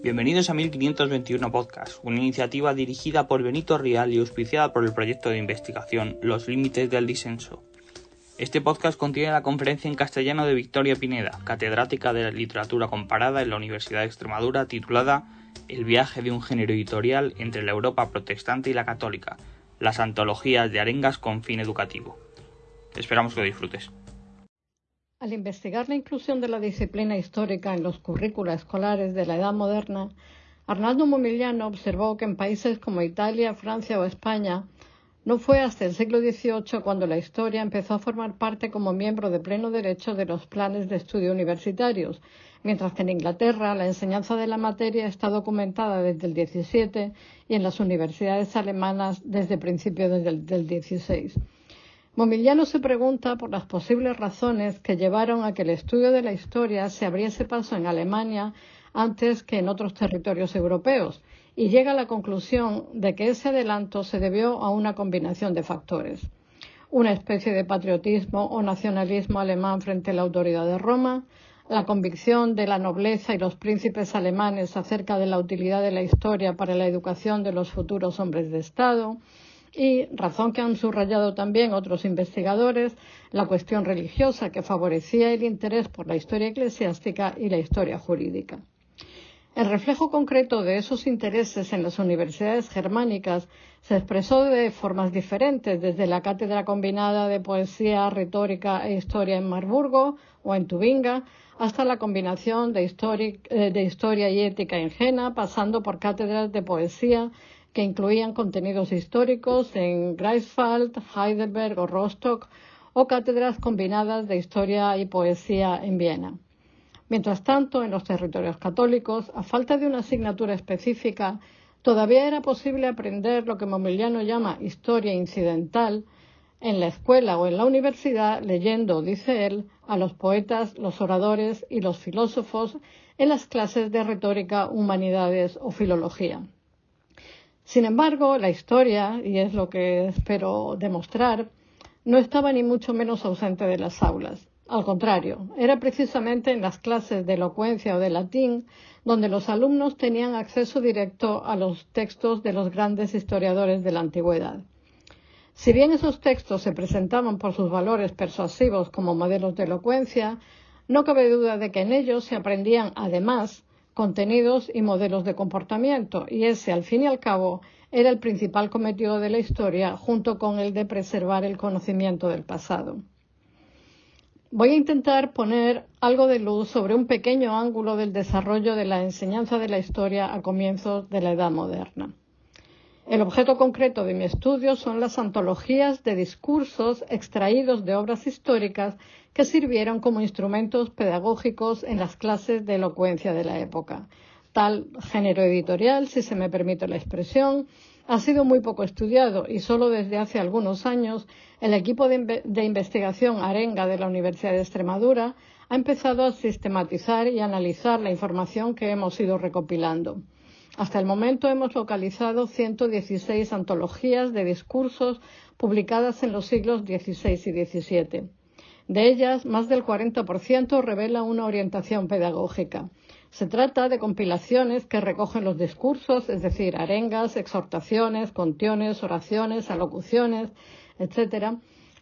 Bienvenidos a 1521 Podcast, una iniciativa dirigida por Benito Rial y auspiciada por el proyecto de investigación Los Límites del Disenso. Este podcast contiene la conferencia en castellano de Victoria Pineda, catedrática de literatura comparada en la Universidad de Extremadura, titulada El viaje de un género editorial entre la Europa protestante y la católica, las antologías de arengas con fin educativo. Esperamos que lo disfrutes. Al investigar la inclusión de la disciplina histórica en los currículos escolares de la Edad Moderna, Arnaldo Momigliano observó que en países como Italia, Francia o España no fue hasta el siglo XVIII cuando la historia empezó a formar parte como miembro de pleno derecho de los planes de estudio universitarios, mientras que en Inglaterra la enseñanza de la materia está documentada desde el XVII y en las universidades alemanas desde principios del, del XVI. Momigliano se pregunta por las posibles razones que llevaron a que el estudio de la historia se abriese paso en Alemania antes que en otros territorios europeos y llega a la conclusión de que ese adelanto se debió a una combinación de factores. Una especie de patriotismo o nacionalismo alemán frente a la autoridad de Roma, la convicción de la nobleza y los príncipes alemanes acerca de la utilidad de la historia para la educación de los futuros hombres de Estado, y, razón que han subrayado también otros investigadores, la cuestión religiosa que favorecía el interés por la historia eclesiástica y la historia jurídica. El reflejo concreto de esos intereses en las universidades germánicas se expresó de formas diferentes, desde la cátedra combinada de poesía, retórica e historia en Marburgo o en Tubinga, hasta la combinación de, eh, historia y ética en Jena, pasando por cátedras de poesía, que incluían contenidos históricos en Greifswald, Heidelberg o Rostock, o cátedras combinadas de historia y poesía en Viena. Mientras tanto, en los territorios católicos, a falta de una asignatura específica, todavía era posible aprender lo que Momigliano llama historia incidental en la escuela o en la universidad, leyendo, dice él, a los poetas, los oradores y los filósofos en las clases de retórica, humanidades o filología. Sin embargo, la historia, y es lo que espero demostrar, no estaba ni mucho menos ausente de las aulas. Al contrario, era precisamente en las clases de elocuencia o de latín donde los alumnos tenían acceso directo a los textos de los grandes historiadores de la antigüedad. Si bien esos textos se presentaban por sus valores persuasivos como modelos de elocuencia, no cabe duda de que en ellos se aprendían, además, contenidos y modelos de comportamiento, y ese, al fin y al cabo, era el principal cometido de la historia, junto con el de preservar el conocimiento del pasado. Voy a intentar poner algo de luz sobre un pequeño ángulo del desarrollo de la enseñanza de la historia a comienzos de la Edad moderna. El objeto concreto de mi estudio son las antologías de discursos extraídos de obras históricas que sirvieron como instrumentos pedagógicos en las clases de elocuencia de la época. Tal género editorial, si se me permite la expresión, ha sido muy poco estudiado y solo desde hace algunos años el equipo de, de, investigación Arenga de la Universidad de Extremadura ha empezado a sistematizar y analizar la información que hemos ido recopilando. Hasta el momento hemos localizado 116 antologías de discursos publicadas en los siglos XVI y XVII. De ellas, más del 40% revela una orientación pedagógica. Se trata de compilaciones que recogen los discursos, es decir, arengas, exhortaciones, contiones, oraciones, alocuciones, etcétera,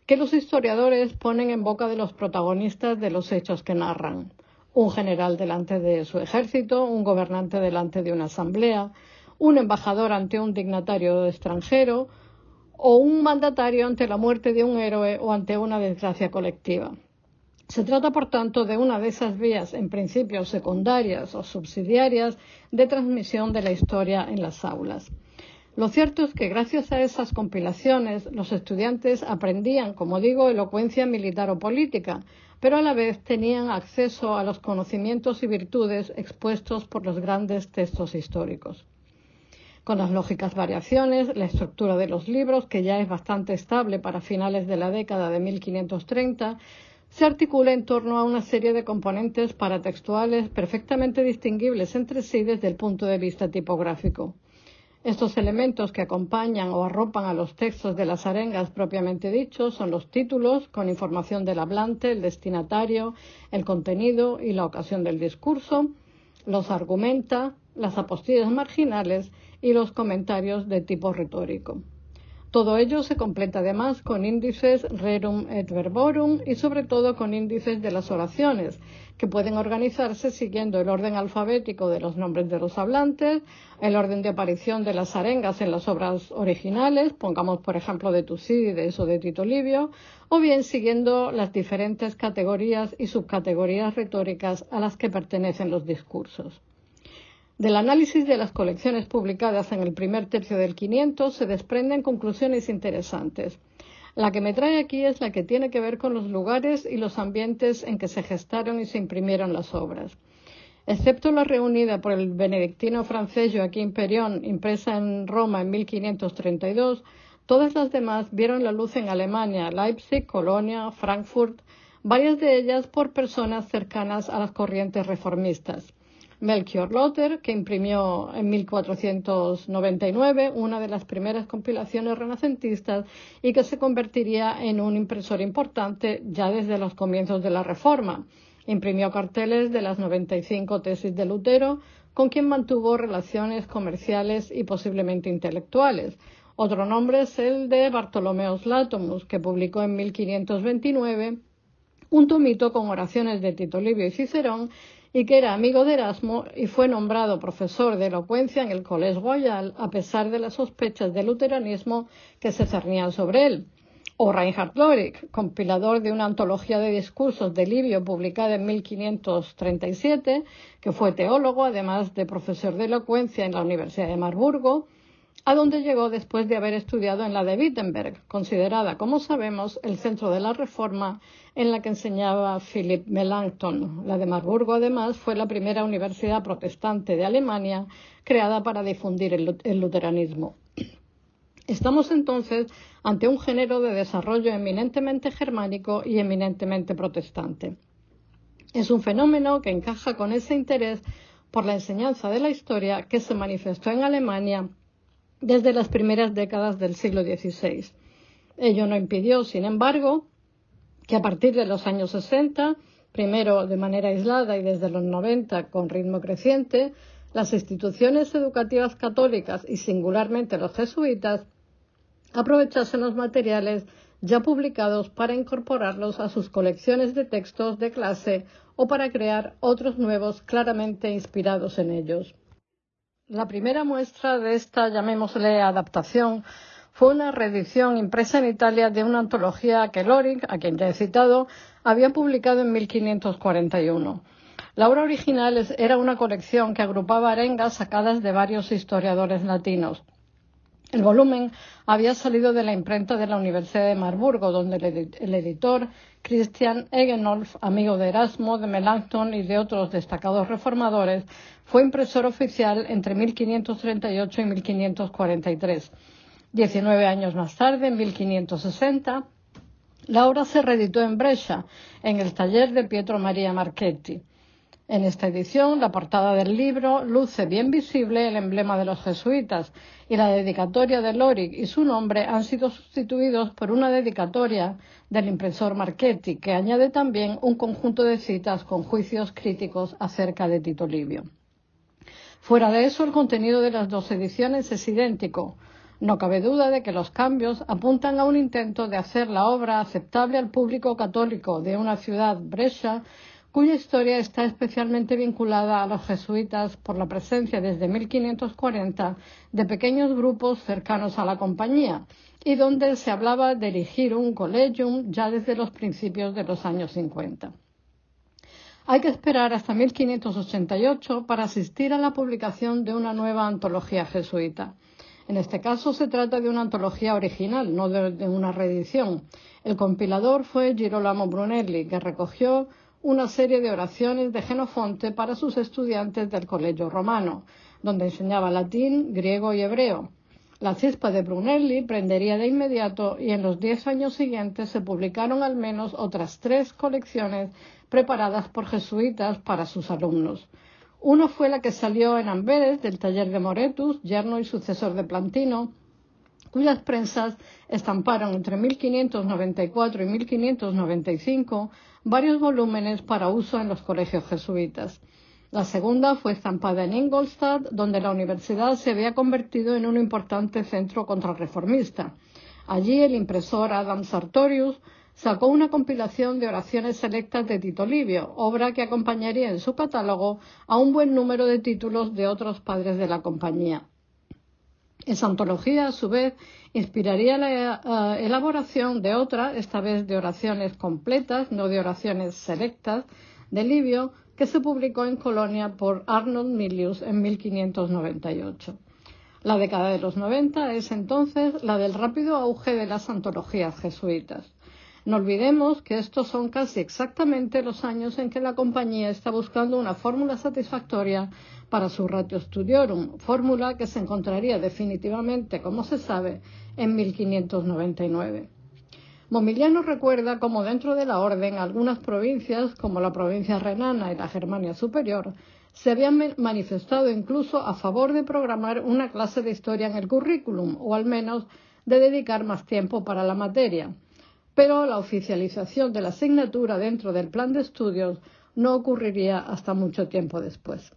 que los historiadores ponen en boca de los protagonistas de los hechos que narran un general delante de su ejército, un gobernante delante de una asamblea, un embajador ante un dignatario extranjero o un mandatario ante la muerte de un héroe o ante una desgracia colectiva. Se trata, por tanto, de una de esas vías, en principio secundarias o subsidiarias, de transmisión de la historia en las aulas. Lo cierto es que gracias a esas compilaciones los estudiantes aprendían, como digo, elocuencia militar o política, pero a la vez tenían acceso a los conocimientos y virtudes expuestos por los grandes textos históricos. Con las lógicas variaciones, la estructura de los libros, que ya es bastante estable para finales de la década de 1530, se articula en torno a una serie de componentes paratextuales perfectamente distinguibles entre sí desde el punto de vista tipográfico. Estos elementos que acompañan o arropan a los textos de las arengas propiamente dichos son los títulos, con información del hablante, el destinatario, el contenido y la ocasión del discurso, los argumenta, las apostillas marginales y los comentarios de tipo retórico. Todo ello se completa además con índices rerum et verborum y sobre todo con índices de las oraciones, que pueden organizarse siguiendo el orden alfabético de los nombres de los hablantes, el orden de aparición de las arengas en las obras originales, pongamos por ejemplo de Tucídides o de Tito Livio, o bien siguiendo las diferentes categorías y subcategorías retóricas a las que pertenecen los discursos. Del análisis de las colecciones publicadas en el primer tercio del 500 se desprenden conclusiones interesantes. La que me trae aquí es la que tiene que ver con los lugares y los ambientes en que se gestaron y se imprimieron las obras. Excepto la reunida por el benedictino francés Joaquín Perión, impresa en Roma en 1532, todas las demás vieron la luz en Alemania, Leipzig, Colonia, Frankfurt, varias de ellas por personas cercanas a las corrientes reformistas. Melchior Lothar, que imprimió en 1499 una de las primeras compilaciones renacentistas y que se convertiría en un impresor importante ya desde los comienzos de la Reforma. Imprimió carteles de las 95 tesis de Lutero, con quien mantuvo relaciones comerciales y posiblemente intelectuales. Otro nombre es el de Bartolomeo Latomus, que publicó en 1529 un tomito con oraciones de Tito Livio y Cicerón y que era amigo de Erasmo y fue nombrado profesor de elocuencia en el Collège Royal a pesar de las sospechas de luteranismo que se cernían sobre él. O Reinhard Lorik, compilador de una antología de discursos de Livio publicada en 1537, que fue teólogo, además de profesor de elocuencia en la Universidad de Marburgo, a donde llegó después de haber estudiado en la de Wittenberg, considerada, como sabemos, el centro de la Reforma en la que enseñaba Philip Melanchthon. La de Marburgo, además, fue la primera universidad protestante de Alemania creada para difundir el, luteranismo. Estamos entonces ante un género de desarrollo eminentemente germánico y eminentemente protestante. Es un fenómeno que encaja con ese interés por la enseñanza de la historia que se manifestó en Alemania desde las primeras décadas del siglo XVI. Ello no impidió, sin embargo, que a partir de los años 60, primero de manera aislada y desde los 90 con ritmo creciente, las instituciones educativas católicas y singularmente los jesuitas aprovechasen los materiales ya publicados para incorporarlos a sus colecciones de textos de clase o para crear otros nuevos claramente inspirados en ellos. La primera muestra de esta, llamémosle, adaptación fue una reedición impresa en Italia de una antología que Loring, a quien ya he citado, había publicado en 1541. La obra original era una colección que agrupaba arengas sacadas de varios historiadores latinos. El volumen había salido de la imprenta de la Universidad de Marburgo, donde el, editor Christian Egenolf, amigo de Erasmo, de Melanchthon y de otros destacados reformadores, fue impresor oficial entre 1538 y 1543. Diecinueve años más tarde, en 1560, la obra se reeditó en Brescia, en el taller de Pietro Maria Marchetti. En esta edición, la portada del libro luce bien visible el emblema de los jesuitas y la dedicatoria de Lorig y su nombre han sido sustituidos por una dedicatoria del impresor Marchetti, que añade también un conjunto de citas con juicios críticos acerca de Tito Livio. Fuera de eso, el contenido de las dos ediciones es idéntico. No cabe duda de que los cambios apuntan a un intento de hacer la obra aceptable al público católico de una ciudad, Brescia, cuya historia está especialmente vinculada a los jesuitas por la presencia desde 1540 de pequeños grupos cercanos a la compañía y donde se hablaba de erigir un collegium ya desde los principios de los años 50. Hay que esperar hasta 1588 para asistir a la publicación de una nueva antología jesuita. En este caso se trata de una antología original, no de, una reedición. El compilador fue Girolamo Brunelli, que recogió una serie de oraciones de Genofonte para sus estudiantes del Colegio Romano, donde enseñaba latín, griego y hebreo. La cispa de Brunelli prendería de inmediato y en los diez años siguientes se publicaron al menos otras tres colecciones preparadas por jesuitas para sus alumnos. Uno fue la que salió en Amberes del taller de Moretus, yerno y sucesor de Plantino, cuyas prensas estamparon entre 1594 y 1595 varios volúmenes para uso en los colegios jesuitas. La segunda fue estampada en Ingolstadt, donde la universidad se había convertido en un importante centro contrarreformista. Allí el impresor Adam Sartorius sacó una compilación de oraciones selectas de Tito Livio, obra que acompañaría en su catálogo a un buen número de títulos de otros padres de la compañía. Esa antología, a su vez, inspiraría la eh, elaboración de otra, esta vez de oraciones completas, no de oraciones selectas, de Livio, que se publicó en Colonia por Arnold Milius en 1598. La década de los 90 es entonces la del rápido auge de las antologías jesuitas. No olvidemos que estos son casi exactamente los años en que la compañía está buscando una fórmula satisfactoria para su ratio studiorum, fórmula que se encontraría definitivamente, como se sabe, en 1599. Momiliano recuerda cómo dentro de la orden algunas provincias, como la provincia renana y la Germania superior, se habían manifestado incluso a favor de programar una clase de historia en el currículum, o al menos de dedicar más tiempo para la materia pero la oficialización de la asignatura dentro del plan de estudios no ocurriría hasta mucho tiempo después.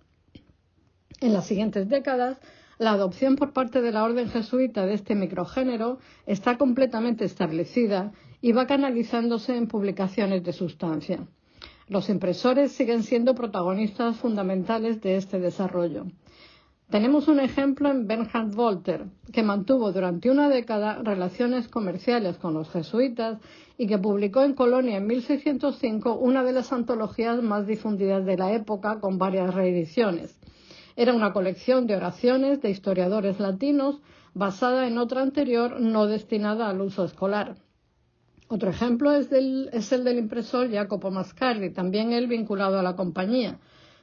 En las siguientes décadas, la adopción por parte de la orden jesuita de este microgénero está completamente establecida y va canalizándose en publicaciones de sustancia. Los impresores siguen siendo protagonistas fundamentales de este desarrollo. Tenemos un ejemplo en Bernhard Wolter, que mantuvo durante una década relaciones comerciales con los jesuitas y que publicó en Colonia en 1605 una de las antologías más difundidas de la época con varias reediciones. Era una colección de oraciones de historiadores latinos basada en otra anterior no destinada al uso escolar. Otro ejemplo es, es el del impresor Jacopo Mascardi, también él vinculado a la compañía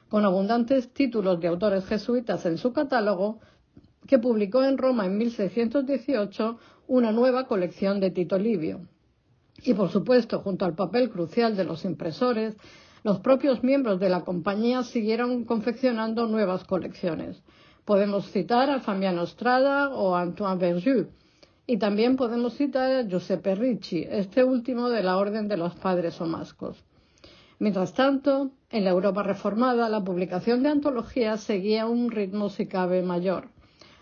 con abundantes títulos de autores jesuitas en su catálogo, que publicó en Roma en 1618 una nueva colección de Tito Livio. Y por supuesto, junto al papel crucial de los impresores, los propios miembros de la compañía siguieron confeccionando nuevas colecciones. Podemos citar a Fabiano Strada o a Antoine Verjus. Y también podemos citar a Giuseppe Ricci, este último de la Orden de los Padres Omascos. Mientras tanto, en la Europa reformada, la publicación de antologías seguía un ritmo si cabe mayor.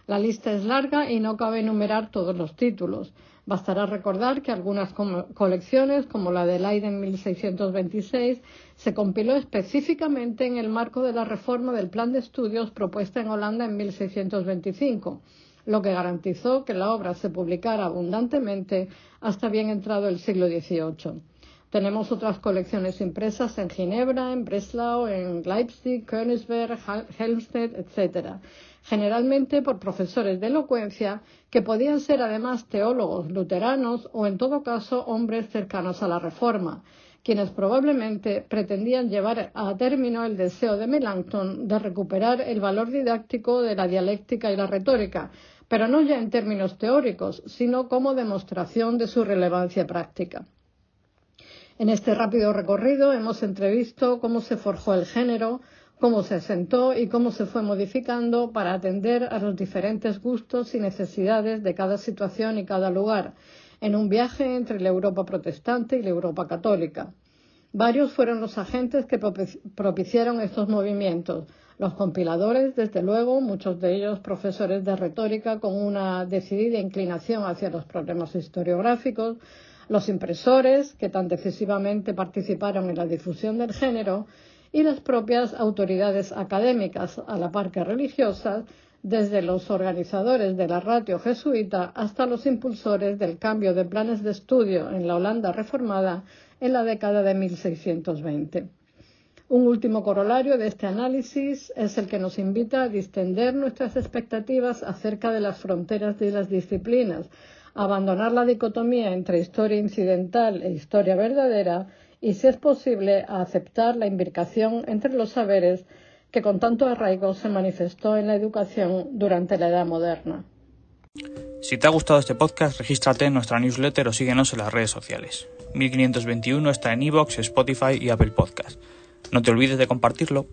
La lista es larga y no cabe enumerar todos los títulos. Bastará recordar que algunas colecciones, como la de Leiden 1626, se compiló específicamente en el marco de la reforma del plan de estudios propuesta en Holanda en 1625, lo que garantizó que la obra se publicara abundantemente hasta bien entrado el siglo XVIII. Tenemos otras colecciones impresas en Ginebra, en Breslau, en Leipzig, Königsberg, Helmstedt, etc. Generalmente por profesores de elocuencia que podían ser además teólogos luteranos o en todo caso hombres cercanos a la Reforma, quienes probablemente pretendían llevar a término el deseo de Melanchthon de recuperar el valor didáctico de la dialéctica y la retórica, pero no ya en términos teóricos, sino como demostración de su relevancia práctica. En este rápido recorrido hemos entrevisto cómo se forjó el género, cómo se asentó y cómo se fue modificando para atender a los diferentes gustos y necesidades de cada situación y cada lugar, en un viaje entre la Europa protestante y la Europa católica. Varios fueron los agentes que propiciaron estos movimientos. Los compiladores, desde luego, muchos de ellos profesores de retórica con una decidida inclinación hacia los problemas historiográficos, los impresores, que tan decisivamente participaron en la difusión del género, y las propias autoridades académicas, a la par que religiosas, desde los organizadores de la ratio jesuita hasta los impulsores del cambio de planes de estudio en la Holanda reformada en la década de 1620. Un último corolario de este análisis es el que nos invita a distender nuestras expectativas acerca de las fronteras de las disciplinas, abandonar la dicotomía entre historia incidental e historia verdadera y, si es posible, aceptar la imbricación entre los saberes que con tanto arraigo se manifestó en la educación durante la Edad Moderna. Si te ha gustado este podcast, regístrate en nuestra newsletter o síguenos en las redes sociales. 1521 está en iVoox, Spotify y Apple Podcast. No te olvides de compartirlo.